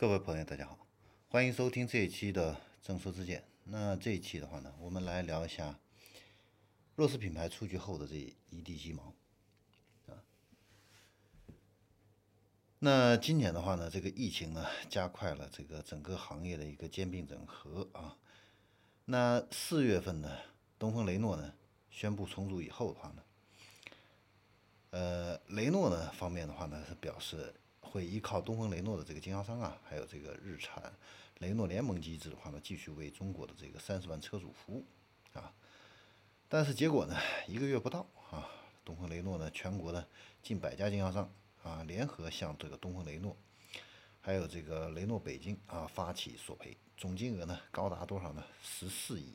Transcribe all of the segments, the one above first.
各位朋友，大家好，欢迎收听这一期的正说之见。那这一期的话呢，我们来聊一下弱势品牌出局后的这一地鸡毛啊。那今年的话呢，这个疫情呢，加快了这个整个行业的一个兼并整合啊。那四月份呢，东风雷诺呢宣布重组以后的话呢，呃，雷诺呢方面的话呢是表示。会依靠东风雷诺的这个经销商啊，还有这个日产雷诺联盟机制的话呢，继续为中国的这个三十万车主服务啊。但是结果呢，一个月不到啊，东风雷诺呢，全国的近百家经销商啊，联合向这个东风雷诺，还有这个雷诺北京啊发起索赔，总金额呢高达多少呢？十四亿。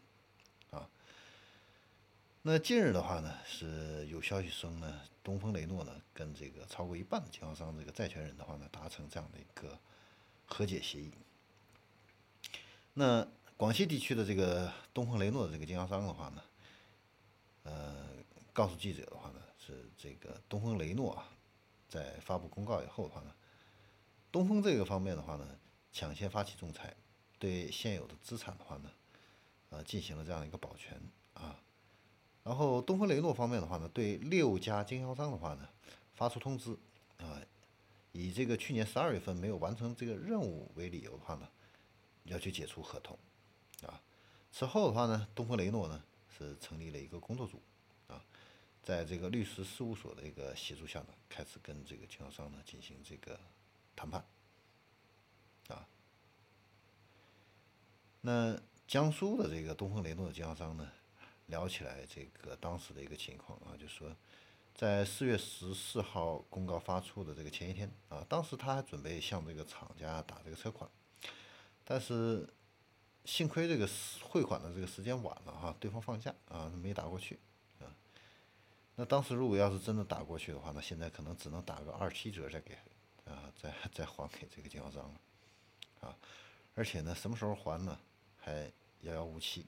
那近日的话呢，是有消息称呢，东风雷诺呢跟这个超过一半的经销商这个债权人的话呢，达成这样的一个和解协议。那广西地区的这个东风雷诺的这个经销商的话呢，呃，告诉记者的话呢，是这个东风雷诺啊，在发布公告以后的话呢，东风这个方面的话呢，抢先发起仲裁，对现有的资产的话呢，呃，进行了这样一个保全啊。然后东风雷诺方面的话呢，对六家经销商的话呢，发出通知，啊，以这个去年十二月份没有完成这个任务为理由的话呢，要求解除合同，啊，此后的话呢，东风雷诺呢是成立了一个工作组，啊，在这个律师事务所的一个协助下呢，开始跟这个经销商呢进行这个谈判，啊，那江苏的这个东风雷诺的经销商呢？聊起来这个当时的一个情况啊，就说在四月十四号公告发出的这个前一天啊，当时他还准备向这个厂家打这个车款，但是幸亏这个汇款的这个时间晚了哈，对方放假啊，没打过去啊。那当时如果要是真的打过去的话，那现在可能只能打个二七折再给啊，再再还给这个经销商了啊，而且呢，什么时候还呢？还遥遥无期。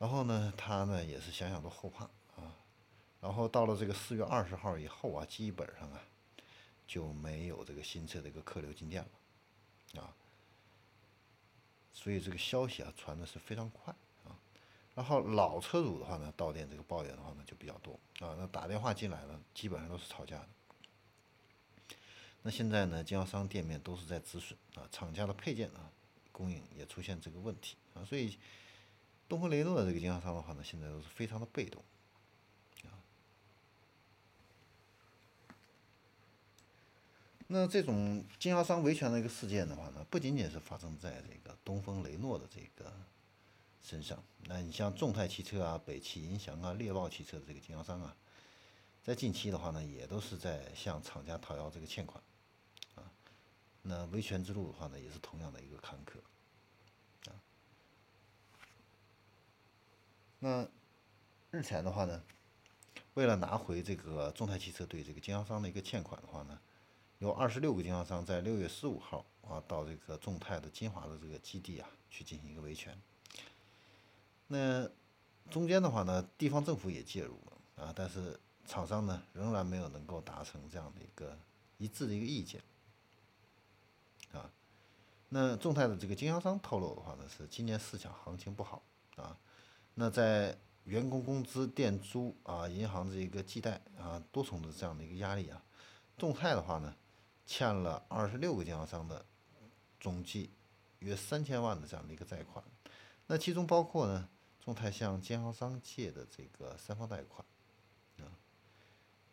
然后呢，他呢也是想想都后怕啊。然后到了这个四月二十号以后啊，基本上啊就没有这个新车的一个客流进店了啊。所以这个消息啊传的是非常快啊。然后老车主的话呢，到店这个抱怨的话呢就比较多啊。那打电话进来了，基本上都是吵架的。那现在呢，经销商店面都是在止损啊，厂家的配件啊供应也出现这个问题啊，所以。东风雷诺的这个经销商的话呢，现在都是非常的被动，啊。那这种经销商维权的一个事件的话呢，不仅仅是发生在这个东风雷诺的这个身上，那你像众泰汽车啊、北汽银翔啊、猎豹汽车的这个经销商啊，在近期的话呢，也都是在向厂家讨要这个欠款，啊，那维权之路的话呢，也是同样的一个坎坷。那日前的话呢，为了拿回这个众泰汽车对这个经销商的一个欠款的话呢，有二十六个经销商在六月十五号啊到这个众泰的金华的这个基地啊去进行一个维权。那中间的话呢，地方政府也介入了啊，但是厂商呢仍然没有能够达成这样的一个一致的一个意见啊。那众泰的这个经销商透露的话呢，是今年市场行情不好啊。那在员工工资、店租啊、银行这一个借贷啊多重的这样的一个压力啊，众泰的话呢，欠了二十六个经销商的总计约三千万的这样的一个贷款，那其中包括呢，众泰向经销商借的这个三方贷款啊，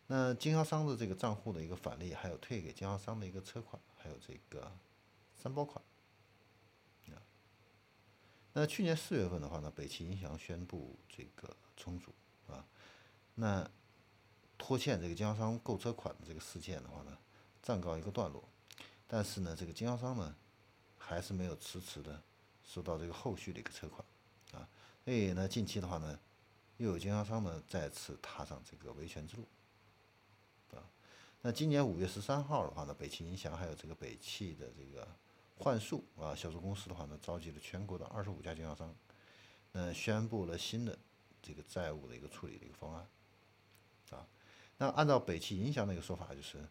那经销商的这个账户的一个返利，还有退给经销商的一个车款，还有这个三包款。那去年四月份的话呢，北汽银翔宣布这个重组啊，那拖欠这个经销商购车款的这个事件的话呢，暂告一个段落，但是呢，这个经销商呢，还是没有迟迟的收到这个后续的一个车款啊，所以呢，近期的话呢，又有经销商呢再次踏上这个维权之路啊，那今年五月十三号的话呢，北汽银翔还有这个北汽的这个。幻速啊，销售公司的话呢，召集了全国的二十五家经销商，那宣布了新的这个债务的一个处理的一个方案，啊，那按照北汽银翔的一个说法，就是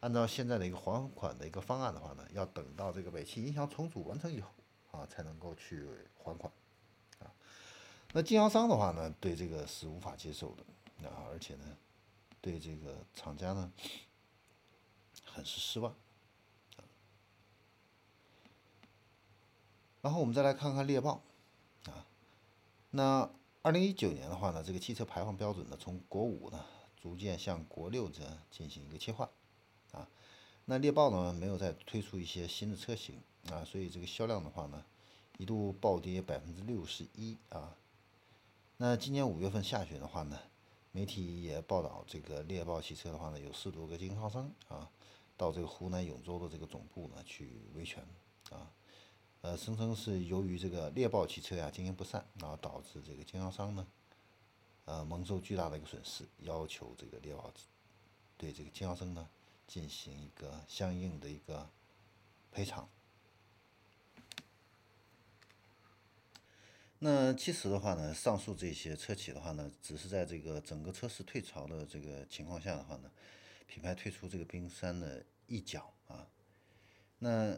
按照现在的一个还款的一个方案的话呢，要等到这个尾期影响重组完成以后啊，才能够去还款啊。那经销商的话呢，对这个是无法接受的啊，而且呢，对这个厂家呢，很是失望。然后我们再来看看猎豹啊，那二零一九年的话呢，这个汽车排放标准呢，从国五呢逐渐向国六这进行一个切换啊。那猎豹呢没有再推出一些新的车型啊，所以这个销量的话呢，一度暴跌百分之六十一啊。那今年五月份下旬的话呢，媒体也报道这个猎豹汽车的话呢，有十多个经销商啊，到这个湖南永州的这个总部呢去维权啊。呃，声称是由于这个猎豹汽车呀经营不善，然后导致这个经销商呢，呃蒙受巨大的一个损失，要求这个猎豹对这个经销商呢进行一个相应的一个赔偿。那其实的话呢，上述这些车企的话呢，只是在这个整个车市退潮的这个情况下的话呢，品牌退出这个冰山的一角啊，那。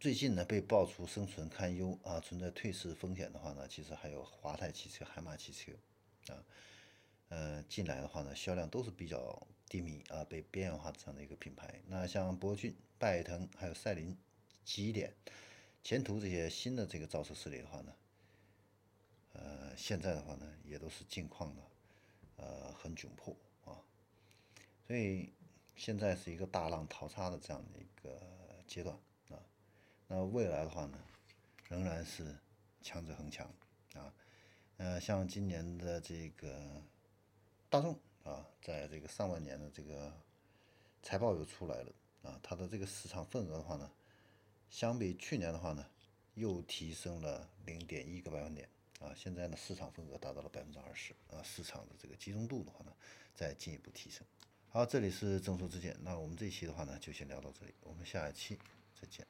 最近呢，被爆出生存堪忧啊，存在退市风险的话呢，其实还有华泰汽车、海马汽车啊，呃，近来的话呢，销量都是比较低迷啊，被边缘化这样的一个品牌。那像博骏、拜腾、还有赛麟、极点、前途这些新的这个造车势力的话呢，呃，现在的话呢，也都是境况呢，呃，很窘迫啊，所以现在是一个大浪淘沙的这样的一个阶段。那未来的话呢，仍然是强者恒强啊，呃，像今年的这个大众啊，在这个上半年的这个财报又出来了啊，它的这个市场份额的话呢，相比去年的话呢，又提升了零点一个百分点啊，现在呢市场份额达到了百分之二十啊，市场的这个集中度的话呢，再进一步提升。好，这里是正说之见，那我们这期的话呢，就先聊到这里，我们下一期再见。